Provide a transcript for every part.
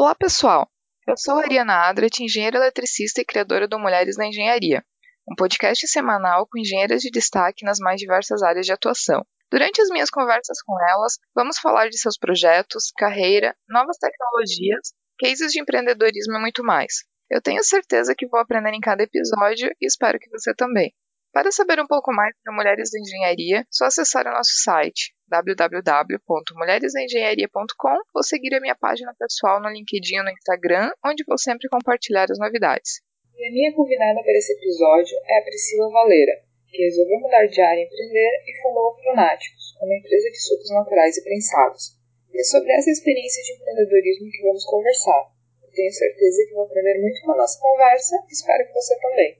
Olá, pessoal! Eu sou a Ariana Adrat, engenheira eletricista e criadora do Mulheres na Engenharia, um podcast semanal com engenheiras de destaque nas mais diversas áreas de atuação. Durante as minhas conversas com elas, vamos falar de seus projetos, carreira, novas tecnologias, cases de empreendedorismo e muito mais. Eu tenho certeza que vou aprender em cada episódio e espero que você também. Para saber um pouco mais sobre Mulheres da Engenharia, só acessar o nosso site www.mulheresdaengenharia.com ou seguir a minha página pessoal no LinkedIn ou no Instagram, onde vou sempre compartilhar as novidades. E a minha convidada para esse episódio é a Priscila Valeira, que resolveu mudar de área e empreender e fundou a Pronáticos, uma empresa de sucos naturais e prensados. E é sobre essa experiência de empreendedorismo que vamos conversar. Eu tenho certeza que vou aprender muito com a nossa conversa e espero que você também.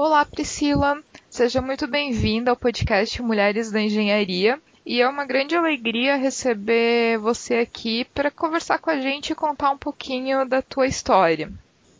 Olá, Priscila. Seja muito bem-vinda ao podcast Mulheres da Engenharia. E é uma grande alegria receber você aqui para conversar com a gente e contar um pouquinho da tua história.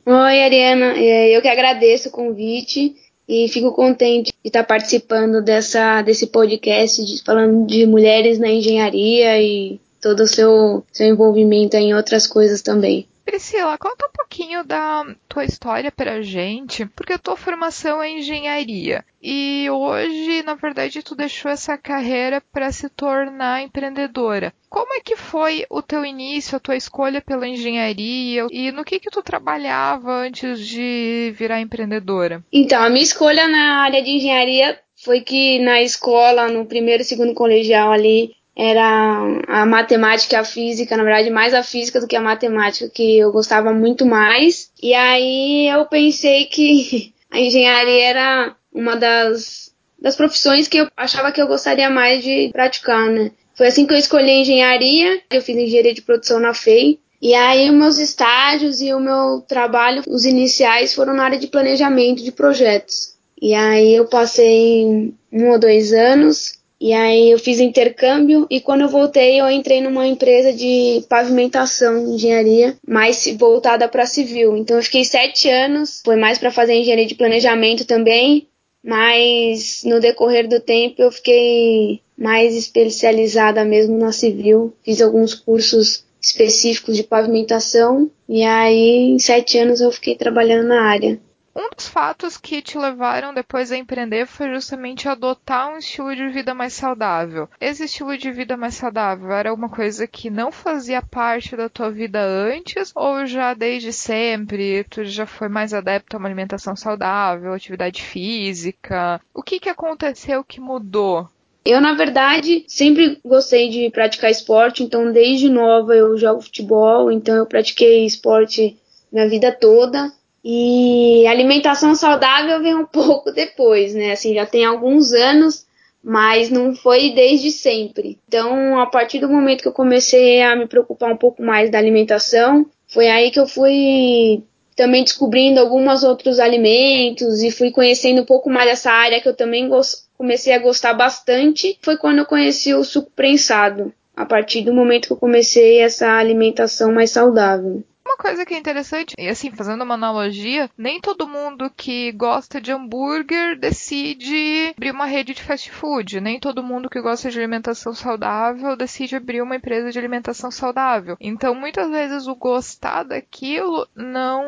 Oi, Ariana. É, eu que agradeço o convite e fico contente de estar participando dessa, desse podcast de, falando de mulheres na engenharia e todo o seu, seu envolvimento em outras coisas também. Priscila, conta um pouquinho da tua história pra gente, porque a tua formação é engenharia e hoje, na verdade, tu deixou essa carreira para se tornar empreendedora. Como é que foi o teu início, a tua escolha pela engenharia e no que que tu trabalhava antes de virar empreendedora? Então, a minha escolha na área de engenharia foi que na escola, no primeiro e segundo colegial ali, era a matemática e a física, na verdade mais a física do que a matemática que eu gostava muito mais. E aí eu pensei que a engenharia era uma das, das profissões que eu achava que eu gostaria mais de praticar, né? Foi assim que eu escolhi a engenharia, eu fiz engenharia de produção na FEI. E aí meus estágios e o meu trabalho, os iniciais, foram na área de planejamento de projetos. E aí eu passei um ou dois anos e aí eu fiz intercâmbio e quando eu voltei eu entrei numa empresa de pavimentação, engenharia, mais voltada para civil. Então eu fiquei sete anos, foi mais para fazer engenharia de planejamento também, mas no decorrer do tempo eu fiquei mais especializada mesmo na civil. Fiz alguns cursos específicos de pavimentação e aí em sete anos eu fiquei trabalhando na área. Um dos fatos que te levaram depois a empreender foi justamente adotar um estilo de vida mais saudável. Esse estilo de vida mais saudável era uma coisa que não fazia parte da tua vida antes ou já desde sempre tu já foi mais adepto a uma alimentação saudável, atividade física? O que que aconteceu que mudou? Eu, na verdade, sempre gostei de praticar esporte, então desde nova eu jogo futebol, então eu pratiquei esporte minha vida toda. E alimentação saudável vem um pouco depois, né? Assim, já tem alguns anos, mas não foi desde sempre. Então, a partir do momento que eu comecei a me preocupar um pouco mais da alimentação, foi aí que eu fui também descobrindo alguns outros alimentos e fui conhecendo um pouco mais dessa área que eu também comecei a gostar bastante. Foi quando eu conheci o suco prensado, a partir do momento que eu comecei essa alimentação mais saudável. Uma coisa que é interessante, e assim, fazendo uma analogia, nem todo mundo que gosta de hambúrguer decide abrir uma rede de fast food. Nem todo mundo que gosta de alimentação saudável decide abrir uma empresa de alimentação saudável. Então, muitas vezes o gostar daquilo não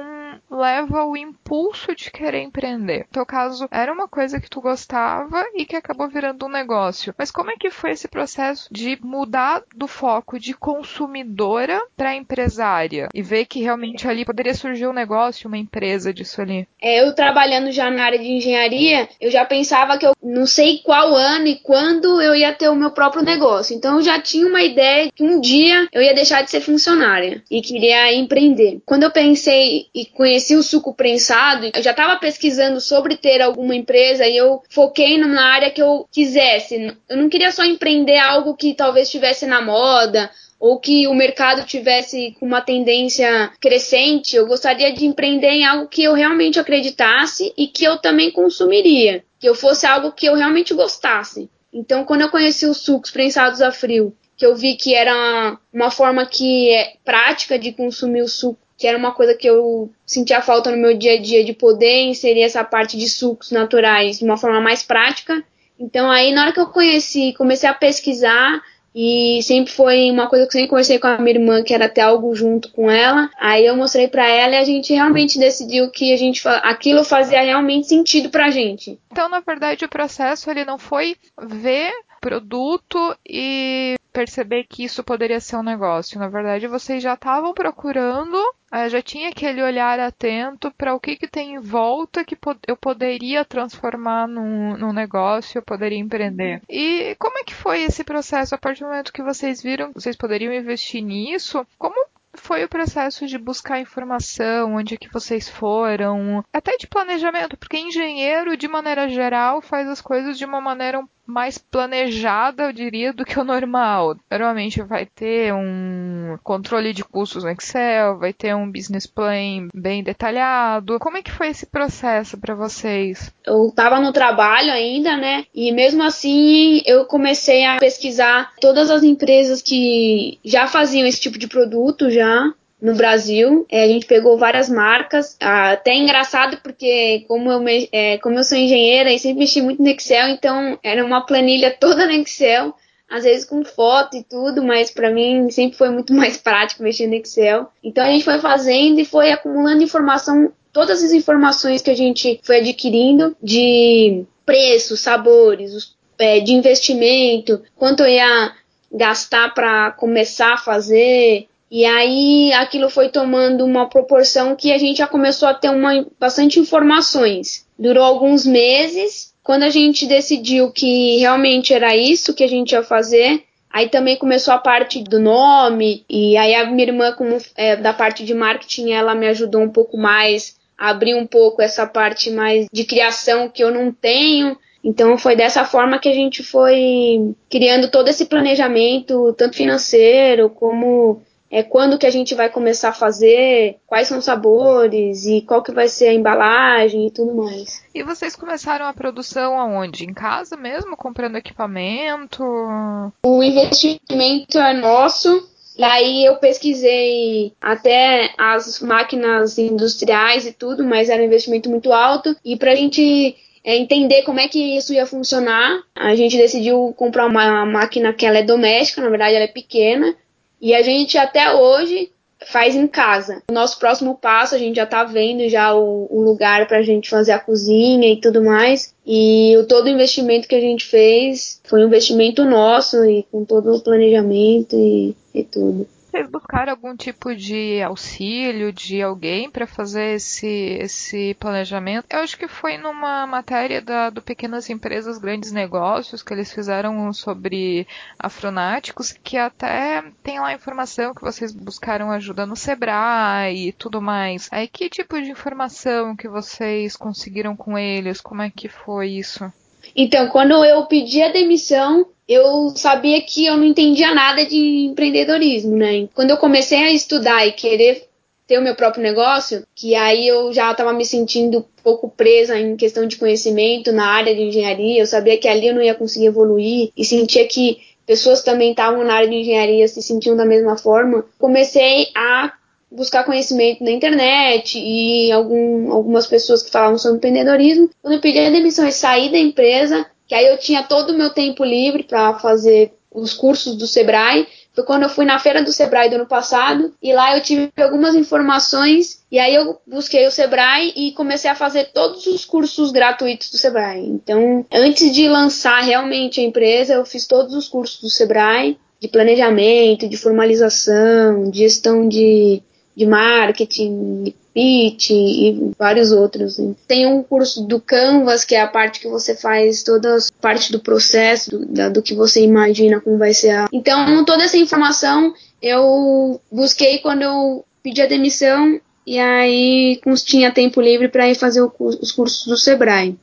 leva o impulso de querer empreender. No teu caso, era uma coisa que tu gostava e que acabou virando um negócio. Mas como é que foi esse processo de mudar do foco de consumidora para empresária e ver que realmente ali poderia surgir um negócio, uma empresa disso ali? É, eu trabalhando já na área de engenharia, eu já pensava que eu não sei qual ano e quando eu ia ter o meu próprio negócio. Então eu já tinha uma ideia que um dia eu ia deixar de ser funcionária e queria empreender. Quando eu pensei e conheci o suco prensado, eu já estava pesquisando sobre ter alguma empresa e eu foquei numa área que eu quisesse. Eu não queria só empreender algo que talvez estivesse na moda ou que o mercado tivesse uma tendência crescente, eu gostaria de empreender em algo que eu realmente acreditasse e que eu também consumiria, que eu fosse algo que eu realmente gostasse. Então, quando eu conheci os sucos prensados a frio, que eu vi que era uma forma que é prática de consumir o suco que era uma coisa que eu sentia falta no meu dia a dia de poder inserir essa parte de sucos naturais de uma forma mais prática. Então aí na hora que eu conheci, comecei a pesquisar, e sempre foi uma coisa que eu sempre conversei com a minha irmã, que era ter algo junto com ela. Aí eu mostrei para ela e a gente realmente decidiu que a gente aquilo fazia realmente sentido pra gente. Então, na verdade, o processo ele não foi ver produto e perceber que isso poderia ser um negócio. Na verdade, vocês já estavam procurando, eh, já tinha aquele olhar atento para o que, que tem em volta que eu poderia transformar num, num negócio, eu poderia empreender. E como é que foi esse processo? A partir do momento que vocês viram que vocês poderiam investir nisso, como foi o processo de buscar informação, onde é que vocês foram, até de planejamento, porque engenheiro, de maneira geral, faz as coisas de uma maneira mais planejada, eu diria, do que o normal. Normalmente vai ter um controle de custos no Excel, vai ter um business plan bem detalhado. Como é que foi esse processo para vocês? Eu estava no trabalho ainda, né? E mesmo assim eu comecei a pesquisar todas as empresas que já faziam esse tipo de produto já no Brasil. É, a gente pegou várias marcas. Ah, até engraçado porque como eu, me, é, como eu sou engenheira e sempre mexi muito no Excel, então era uma planilha toda no Excel, às vezes com foto e tudo, mas para mim sempre foi muito mais prático mexer no Excel. Então a gente foi fazendo e foi acumulando informação, todas as informações que a gente foi adquirindo de preços, sabores, os, é, de investimento, quanto eu ia gastar para começar a fazer, e aí aquilo foi tomando uma proporção que a gente já começou a ter uma, bastante informações. Durou alguns meses. Quando a gente decidiu que realmente era isso que a gente ia fazer, aí também começou a parte do nome. E aí a minha irmã, como é, da parte de marketing, ela me ajudou um pouco mais a abrir um pouco essa parte mais de criação que eu não tenho. Então foi dessa forma que a gente foi criando todo esse planejamento, tanto financeiro como é, quando que a gente vai começar a fazer, quais são os sabores e qual que vai ser a embalagem e tudo mais. E vocês começaram a produção aonde? Em casa mesmo, comprando equipamento? O investimento é nosso. Daí eu pesquisei até as máquinas industriais e tudo, mas era um investimento muito alto. E para a gente é, entender como é que isso ia funcionar, a gente decidiu comprar uma máquina que ela é doméstica, na verdade ela é pequena, e a gente até hoje faz em casa. O nosso próximo passo, a gente já tá vendo já o, o lugar pra gente fazer a cozinha e tudo mais. E o, todo o investimento que a gente fez foi um investimento nosso e com todo o planejamento e, e tudo. Vocês buscaram algum tipo de auxílio de alguém para fazer esse, esse planejamento? Eu acho que foi numa matéria da, do Pequenas Empresas Grandes Negócios que eles fizeram sobre afronáticos, que até tem lá informação que vocês buscaram ajuda no Sebrae e tudo mais. Aí que tipo de informação que vocês conseguiram com eles? Como é que foi isso? Então, quando eu pedi a demissão, eu sabia que eu não entendia nada de empreendedorismo, né? Quando eu comecei a estudar e querer ter o meu próprio negócio, que aí eu já estava me sentindo um pouco presa em questão de conhecimento na área de engenharia, eu sabia que ali eu não ia conseguir evoluir e sentia que pessoas também estavam na área de engenharia se sentiam da mesma forma. Comecei a buscar conhecimento na internet e algum, algumas pessoas que falavam sobre empreendedorismo. Quando eu pedi a demissão e saí da empresa, que aí eu tinha todo o meu tempo livre para fazer os cursos do Sebrae. Foi quando eu fui na feira do Sebrae do ano passado e lá eu tive algumas informações e aí eu busquei o Sebrae e comecei a fazer todos os cursos gratuitos do Sebrae. Então, antes de lançar realmente a empresa, eu fiz todos os cursos do Sebrae de planejamento, de formalização, de gestão de, de marketing, pitch e vários outros. Tem um curso do Canvas, que é a parte que você faz toda a parte do processo, do, do que você imagina como vai ser a... Então, toda essa informação eu busquei quando eu pedi a demissão e aí tinha tempo livre para ir fazer os cursos do Sebrae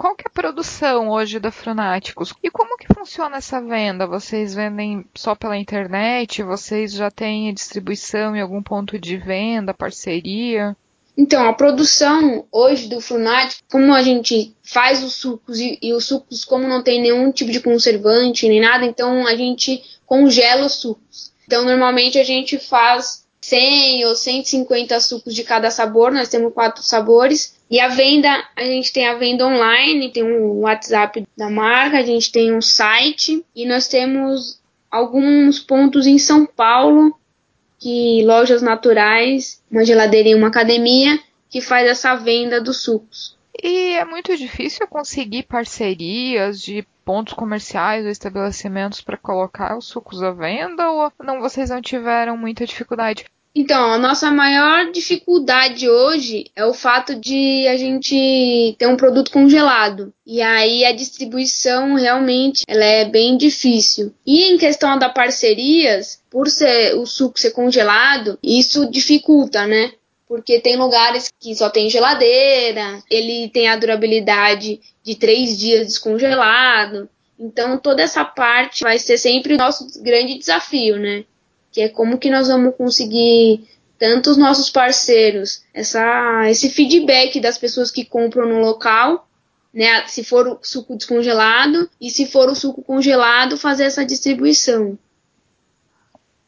qual que é a produção hoje da Frunáticos? E como que funciona essa venda? Vocês vendem só pela internet? Vocês já têm distribuição em algum ponto de venda, parceria? Então, a produção hoje do Frunáticos, como a gente faz os sucos e, e os sucos, como não tem nenhum tipo de conservante nem nada, então a gente congela os sucos. Então, normalmente a gente faz 100 ou 150 sucos de cada sabor, nós temos quatro sabores. E a venda, a gente tem a venda online, tem um WhatsApp da marca, a gente tem um site e nós temos alguns pontos em São Paulo, que lojas naturais, uma geladeira e uma academia, que faz essa venda dos sucos. E é muito difícil conseguir parcerias de pontos comerciais ou estabelecimentos para colocar os sucos à venda ou não vocês não tiveram muita dificuldade? Então, a nossa maior dificuldade hoje é o fato de a gente ter um produto congelado. E aí a distribuição realmente ela é bem difícil. E em questão da parcerias, por ser o suco ser congelado, isso dificulta, né? Porque tem lugares que só tem geladeira, ele tem a durabilidade de três dias descongelado. Então toda essa parte vai ser sempre o nosso grande desafio, né? que é como que nós vamos conseguir tanto os nossos parceiros, essa, esse feedback das pessoas que compram no local, né, se for o suco descongelado e se for o suco congelado, fazer essa distribuição.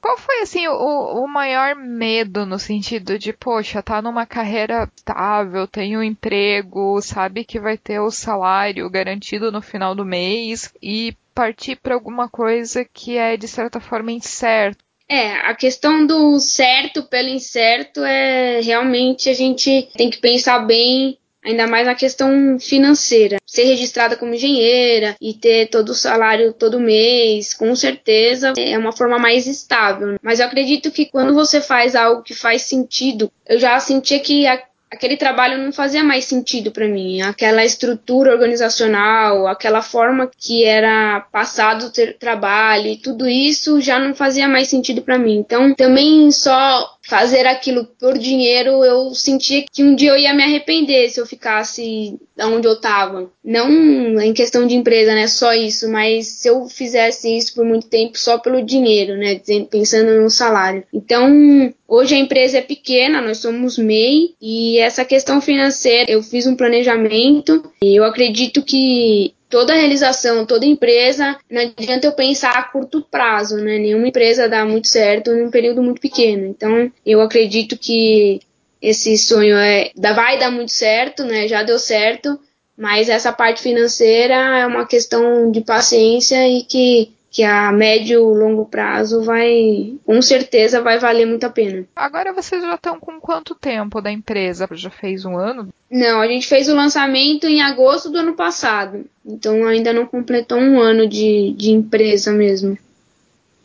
Qual foi assim o, o maior medo no sentido de, poxa, tá numa carreira estável, tem um emprego, sabe que vai ter o salário garantido no final do mês e partir para alguma coisa que é de certa forma incerto? É, a questão do certo pelo incerto é realmente a gente tem que pensar bem ainda mais na questão financeira. Ser registrada como engenheira e ter todo o salário todo mês, com certeza é uma forma mais estável. Mas eu acredito que quando você faz algo que faz sentido, eu já sentia que a aquele trabalho não fazia mais sentido para mim. Aquela estrutura organizacional, aquela forma que era passado o trabalho tudo isso já não fazia mais sentido para mim. Então, também só fazer aquilo por dinheiro, eu sentia que um dia eu ia me arrepender se eu ficasse onde eu tava. Não em questão de empresa, né? Só isso, mas se eu fizesse isso por muito tempo só pelo dinheiro, né? Pensando no salário. Então, hoje a empresa é pequena, nós somos MEI, e essa questão financeira, eu fiz um planejamento e eu acredito que toda realização, toda empresa, não adianta eu pensar a curto prazo, né? Nenhuma empresa dá muito certo num período muito pequeno. Então, eu acredito que esse sonho é, vai dar muito certo, né? Já deu certo, mas essa parte financeira é uma questão de paciência e que que a médio e longo prazo vai, com certeza, vai valer muito a pena. Agora vocês já estão com quanto tempo da empresa? Já fez um ano? Não, a gente fez o lançamento em agosto do ano passado. Então ainda não completou um ano de, de empresa mesmo.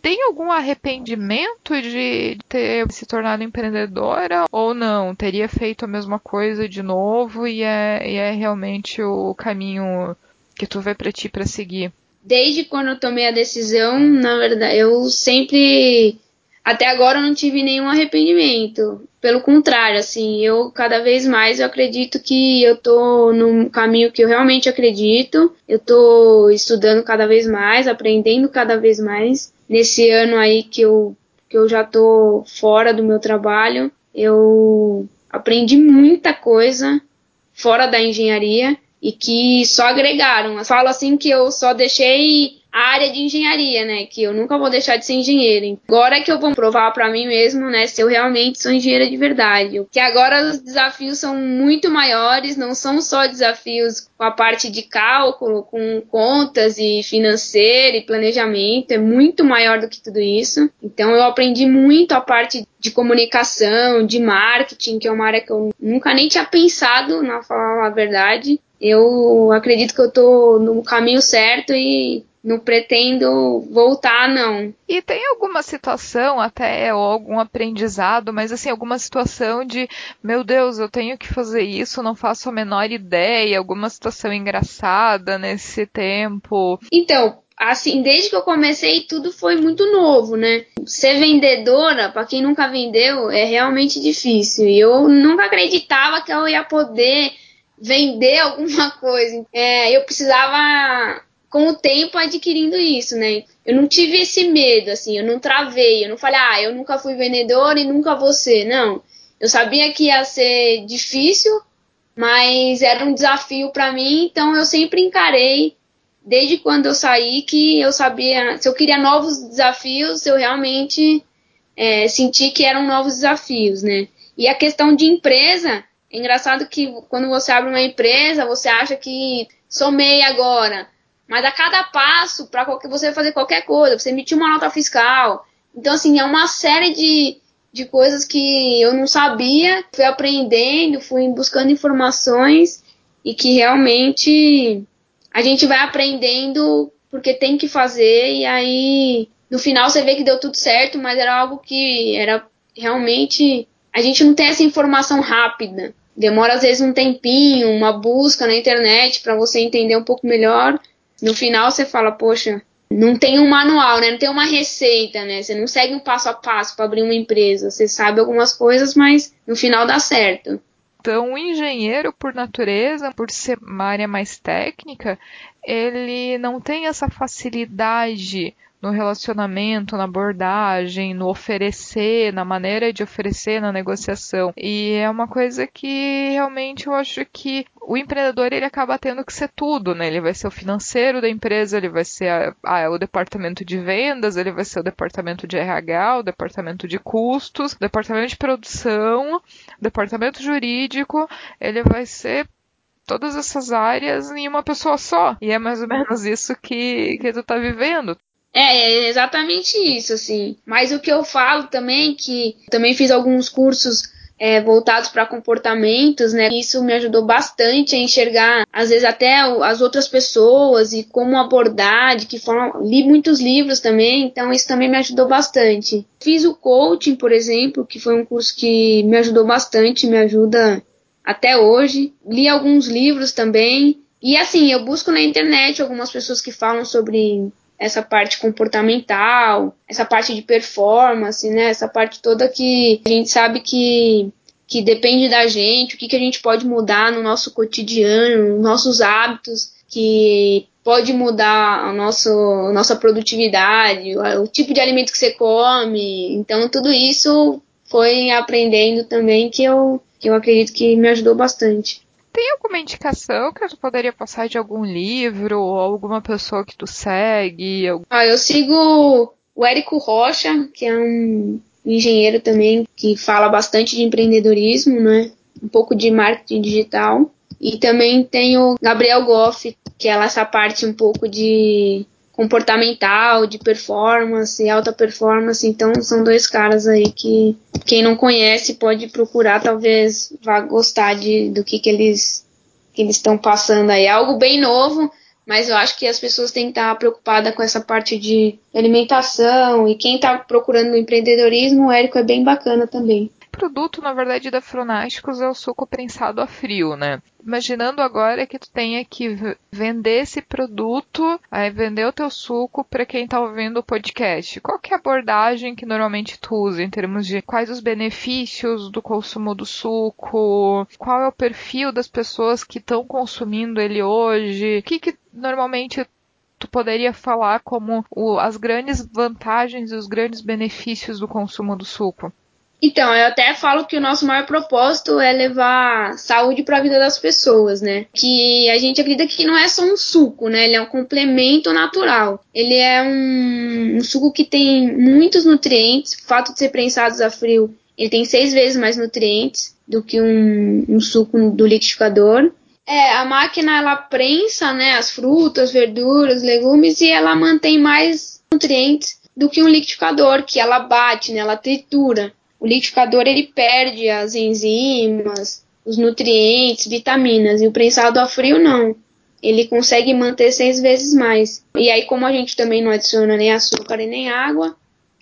Tem algum arrependimento de ter se tornado empreendedora ou não? Teria feito a mesma coisa de novo e é, e é realmente o caminho que tu vê para ti para seguir? Desde quando eu tomei a decisão, na verdade, eu sempre até agora eu não tive nenhum arrependimento. Pelo contrário, assim, eu cada vez mais eu acredito que eu tô no caminho que eu realmente acredito. Eu tô estudando cada vez mais, aprendendo cada vez mais. Nesse ano aí que eu que eu já tô fora do meu trabalho, eu aprendi muita coisa fora da engenharia e que só agregaram. Falo assim que eu só deixei a área de engenharia, né? Que eu nunca vou deixar de ser engenheira. Agora é que eu vou provar para mim mesmo, né? Se eu realmente sou engenheira de verdade. Que agora os desafios são muito maiores, não são só desafios com a parte de cálculo, com contas e financeiro e planejamento, é muito maior do que tudo isso. Então eu aprendi muito a parte de comunicação, de marketing, que é uma área que eu nunca nem tinha pensado, na falar a verdade. Eu acredito que eu tô no caminho certo e não pretendo voltar, não. E tem alguma situação, até, ou algum aprendizado, mas assim, alguma situação de, meu Deus, eu tenho que fazer isso, não faço a menor ideia, alguma situação engraçada nesse tempo? Então, assim, desde que eu comecei, tudo foi muito novo, né? Ser vendedora, para quem nunca vendeu, é realmente difícil. E eu nunca acreditava que eu ia poder vender alguma coisa. É, eu precisava com o tempo adquirindo isso, né? Eu não tive esse medo, assim, eu não travei, eu não falei, ah, eu nunca fui vendedor e nunca vou ser. Não. Eu sabia que ia ser difícil, mas era um desafio para mim, então eu sempre encarei, desde quando eu saí, que eu sabia, se eu queria novos desafios, eu realmente é, senti que eram novos desafios, né? E a questão de empresa, é engraçado que quando você abre uma empresa, você acha que somei agora, mas a cada passo para você fazer qualquer coisa, você emitir uma nota fiscal. Então, assim, é uma série de, de coisas que eu não sabia, fui aprendendo, fui buscando informações e que realmente a gente vai aprendendo porque tem que fazer e aí no final você vê que deu tudo certo, mas era algo que era realmente a gente não tem essa informação rápida. Demora às vezes um tempinho, uma busca na internet para você entender um pouco melhor. No final você fala, poxa, não tem um manual, né? Não tem uma receita, né? Você não segue um passo a passo para abrir uma empresa. Você sabe algumas coisas, mas no final dá certo. Então, o engenheiro, por natureza, por ser uma área mais técnica, ele não tem essa facilidade no relacionamento, na abordagem, no oferecer, na maneira de oferecer na negociação. E é uma coisa que realmente eu acho que o empreendedor ele acaba tendo que ser tudo, né? Ele vai ser o financeiro da empresa, ele vai ser a, a, o departamento de vendas, ele vai ser o departamento de RH, o departamento de custos, o departamento de produção, o departamento jurídico, ele vai ser todas essas áreas em uma pessoa só. E é mais ou menos isso que, que tu tá vivendo. É, é exatamente isso, assim. Mas o que eu falo também, que também fiz alguns cursos é, voltados para comportamentos, né? Isso me ajudou bastante a enxergar, às vezes até as outras pessoas e como abordar, de que forma. Li muitos livros também, então isso também me ajudou bastante. Fiz o coaching, por exemplo, que foi um curso que me ajudou bastante, me ajuda até hoje. Li alguns livros também. E assim, eu busco na internet algumas pessoas que falam sobre essa parte comportamental, essa parte de performance, né? Essa parte toda que a gente sabe que, que depende da gente, o que, que a gente pode mudar no nosso cotidiano, nos nossos hábitos, que pode mudar a nosso, a nossa produtividade, o, o tipo de alimento que você come. Então, tudo isso foi aprendendo também que eu, que eu acredito que me ajudou bastante. Tem alguma indicação que tu poderia passar de algum livro ou alguma pessoa que tu segue? Ah, eu sigo o Érico Rocha, que é um engenheiro também que fala bastante de empreendedorismo, né? Um pouco de marketing digital. E também tem o Gabriel Goff, que é essa parte um pouco de comportamental, de performance, alta performance. Então são dois caras aí que quem não conhece pode procurar, talvez vá gostar de, do que, que eles que eles estão passando aí. É algo bem novo, mas eu acho que as pessoas têm que estar preocupadas com essa parte de alimentação e quem está procurando empreendedorismo, o Érico é bem bacana também produto, na verdade, da Fronásticos é o suco prensado a frio, né? Imaginando agora que tu tenha que vender esse produto, aí vender o teu suco para quem está ouvindo o podcast. Qual que é a abordagem que normalmente tu usa em termos de quais os benefícios do consumo do suco? Qual é o perfil das pessoas que estão consumindo ele hoje? O que, que normalmente tu poderia falar como o, as grandes vantagens e os grandes benefícios do consumo do suco? Então, eu até falo que o nosso maior propósito é levar saúde para a vida das pessoas, né? Que a gente acredita que não é só um suco, né? Ele é um complemento natural. Ele é um, um suco que tem muitos nutrientes. O fato de ser prensado a frio, ele tem seis vezes mais nutrientes do que um, um suco do liquidificador. É, a máquina ela prensa, né, as frutas, verduras, legumes e ela mantém mais nutrientes do que um liquidificador, que ela bate, né, ela tritura o liquidificador ele perde as enzimas, os nutrientes, vitaminas, e o prensado a frio não. Ele consegue manter seis vezes mais. E aí, como a gente também não adiciona nem açúcar e nem água,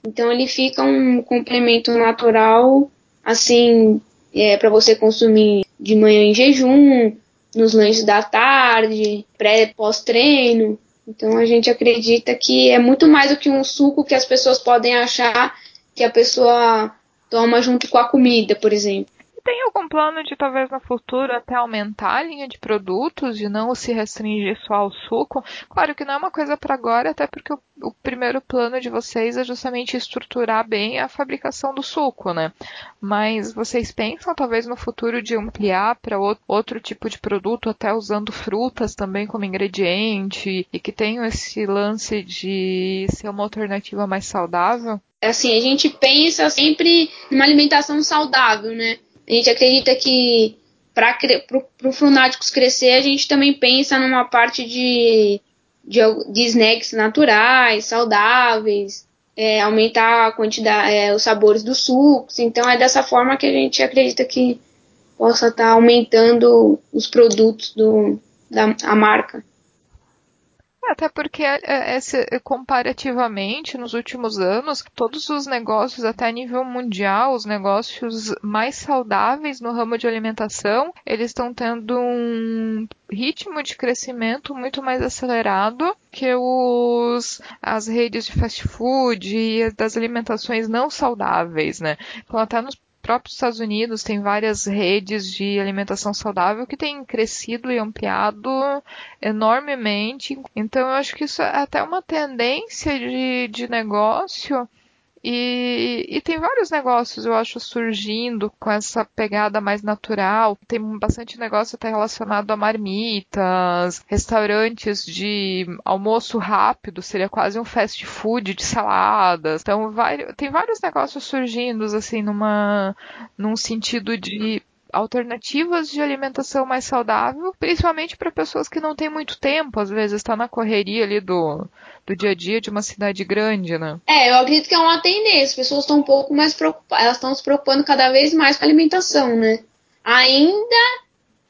então ele fica um complemento natural, assim, é, para você consumir de manhã em jejum, nos lanches da tarde, pré pós-treino. Então a gente acredita que é muito mais do que um suco que as pessoas podem achar que a pessoa toma junto com a comida, por exemplo. Tem algum plano de talvez no futuro até aumentar a linha de produtos, de não se restringir só ao suco? Claro que não é uma coisa para agora, até porque o, o, primeiro plano de vocês é justamente estruturar bem a fabricação do suco, né? Mas vocês pensam talvez no futuro de ampliar para outro tipo de produto, até usando frutas também como ingrediente e que tenham esse lance de ser uma alternativa mais saudável? Assim, a gente pensa sempre numa alimentação saudável, né? A gente acredita que para os fanáticos crescer, a gente também pensa numa parte de, de, de snacks naturais, saudáveis, é, aumentar a quantidade, é, os sabores dos sucos. Então é dessa forma que a gente acredita que possa estar tá aumentando os produtos do, da marca. Até porque, é, é, esse, comparativamente, nos últimos anos, todos os negócios, até nível mundial, os negócios mais saudáveis no ramo de alimentação, eles estão tendo um ritmo de crescimento muito mais acelerado que os, as redes de fast food e das alimentações não saudáveis, né? Então, até nos próprios Estados Unidos tem várias redes de alimentação saudável que têm crescido e ampliado enormemente. Então eu acho que isso é até uma tendência de, de negócio e, e, tem vários negócios, eu acho, surgindo com essa pegada mais natural. Tem bastante negócio até relacionado a marmitas, restaurantes de almoço rápido, seria quase um fast food de saladas. Então, vai, tem vários negócios surgindo, assim, numa, num sentido de alternativas de alimentação mais saudável, principalmente para pessoas que não têm muito tempo, às vezes está na correria ali do, do dia a dia de uma cidade grande, né? É, eu acredito que é uma tendência. As pessoas estão um pouco mais preocupadas, elas estão se preocupando cada vez mais com a alimentação, né? Ainda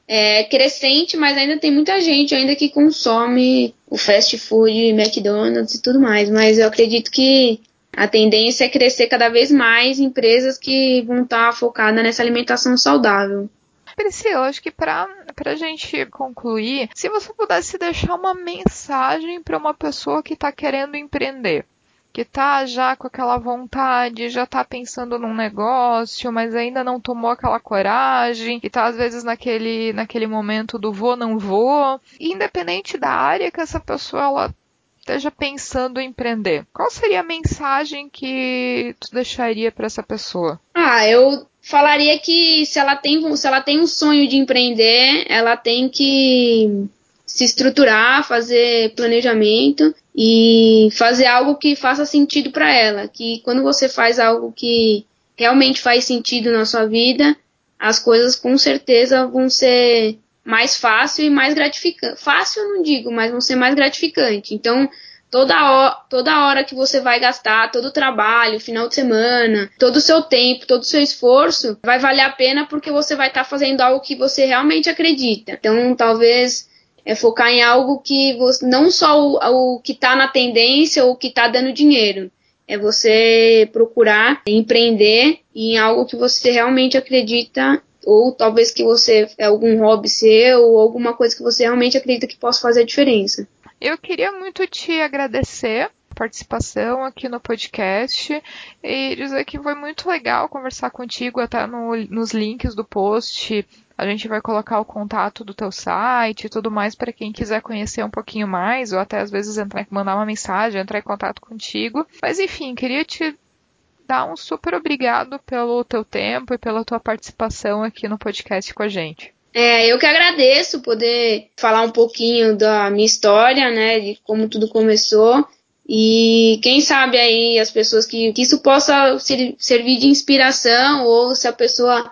é crescente, mas ainda tem muita gente ainda que consome o fast food, McDonald's e tudo mais. Mas eu acredito que a tendência é crescer cada vez mais empresas que vão estar focadas nessa alimentação saudável. Priscila, acho que para a gente concluir, se você pudesse deixar uma mensagem para uma pessoa que está querendo empreender, que está já com aquela vontade, já está pensando num negócio, mas ainda não tomou aquela coragem, e está às vezes naquele, naquele momento do vou, não vou, independente da área que essa pessoa ela esteja pensando em empreender, qual seria a mensagem que tu deixaria para essa pessoa? Ah, eu falaria que se ela tem se ela tem um sonho de empreender, ela tem que se estruturar, fazer planejamento e fazer algo que faça sentido para ela. Que quando você faz algo que realmente faz sentido na sua vida, as coisas com certeza vão ser mais fácil e mais gratificante. Fácil eu não digo, mas vão ser mais gratificante. Então, toda hora, toda hora que você vai gastar, todo o trabalho, final de semana, todo o seu tempo, todo o seu esforço, vai valer a pena porque você vai estar tá fazendo algo que você realmente acredita. Então, talvez é focar em algo que você, não só o, o que está na tendência ou o que está dando dinheiro, é você procurar empreender em algo que você realmente acredita ou talvez que você é algum hobby seu ou alguma coisa que você realmente acredita que possa fazer a diferença. Eu queria muito te agradecer participação aqui no podcast e dizer que foi muito legal conversar contigo até no, nos links do post. A gente vai colocar o contato do teu site e tudo mais para quem quiser conhecer um pouquinho mais, ou até às vezes entrar, mandar uma mensagem, entrar em contato contigo. Mas enfim, queria te dar um super obrigado pelo teu tempo e pela tua participação aqui no podcast com a gente. É, eu que agradeço poder falar um pouquinho da minha história, né, de como tudo começou. E quem sabe aí as pessoas que, que isso possa ser, servir de inspiração, ou se a pessoa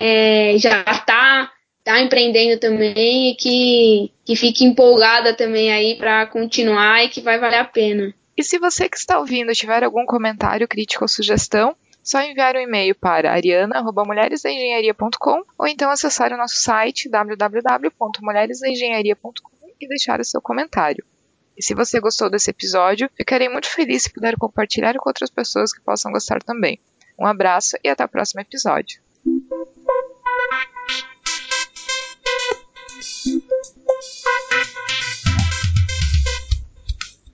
é, já está tá empreendendo também e que, que fique empolgada também aí para continuar e que vai valer a pena. E se você que está ouvindo tiver algum comentário, crítica ou sugestão, só enviar um e-mail para ariana.mulheresdaengenharia.com ou então acessar o nosso site www.mulheresdaengenharia.com e deixar o seu comentário. E se você gostou desse episódio, ficarei muito feliz se puder compartilhar com outras pessoas que possam gostar também. Um abraço e até o próximo episódio.